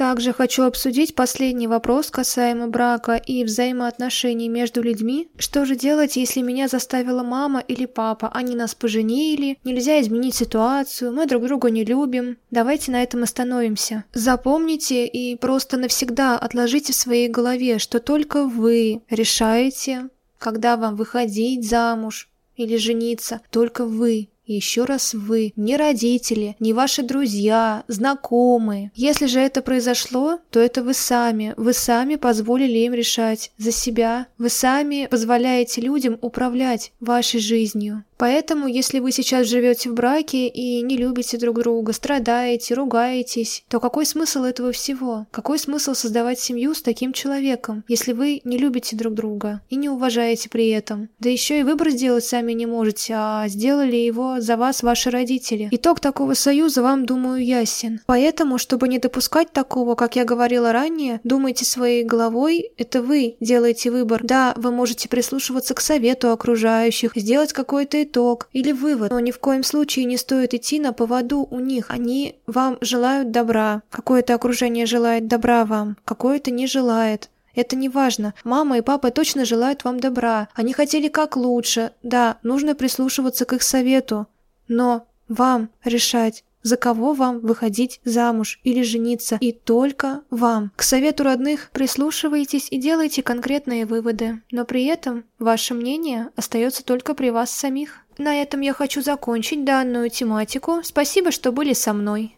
Также хочу обсудить последний вопрос касаемо брака и взаимоотношений между людьми. Что же делать, если меня заставила мама или папа? Они нас поженили, нельзя изменить ситуацию, мы друг друга не любим. Давайте на этом остановимся. Запомните и просто навсегда отложите в своей голове, что только вы решаете, когда вам выходить замуж или жениться, только вы еще раз вы, не родители, не ваши друзья, знакомые. Если же это произошло, то это вы сами. Вы сами позволили им решать за себя. Вы сами позволяете людям управлять вашей жизнью. Поэтому, если вы сейчас живете в браке и не любите друг друга, страдаете, ругаетесь, то какой смысл этого всего? Какой смысл создавать семью с таким человеком, если вы не любите друг друга и не уважаете при этом? Да еще и выбор сделать сами не можете, а сделали его за вас ваши родители. Итог такого союза вам, думаю, ясен. Поэтому, чтобы не допускать такого, как я говорила ранее, думайте своей головой, это вы делаете выбор. Да, вы можете прислушиваться к совету окружающих, сделать какой-то итог или вывод, но ни в коем случае не стоит идти на поводу у них. Они вам желают добра. Какое-то окружение желает добра вам, какое-то не желает. Это не важно. Мама и папа точно желают вам добра. Они хотели как лучше. Да, нужно прислушиваться к их совету. Но вам решать, за кого вам выходить замуж или жениться, и только вам. К совету родных прислушивайтесь и делайте конкретные выводы, но при этом ваше мнение остается только при вас самих. На этом я хочу закончить данную тематику. Спасибо, что были со мной.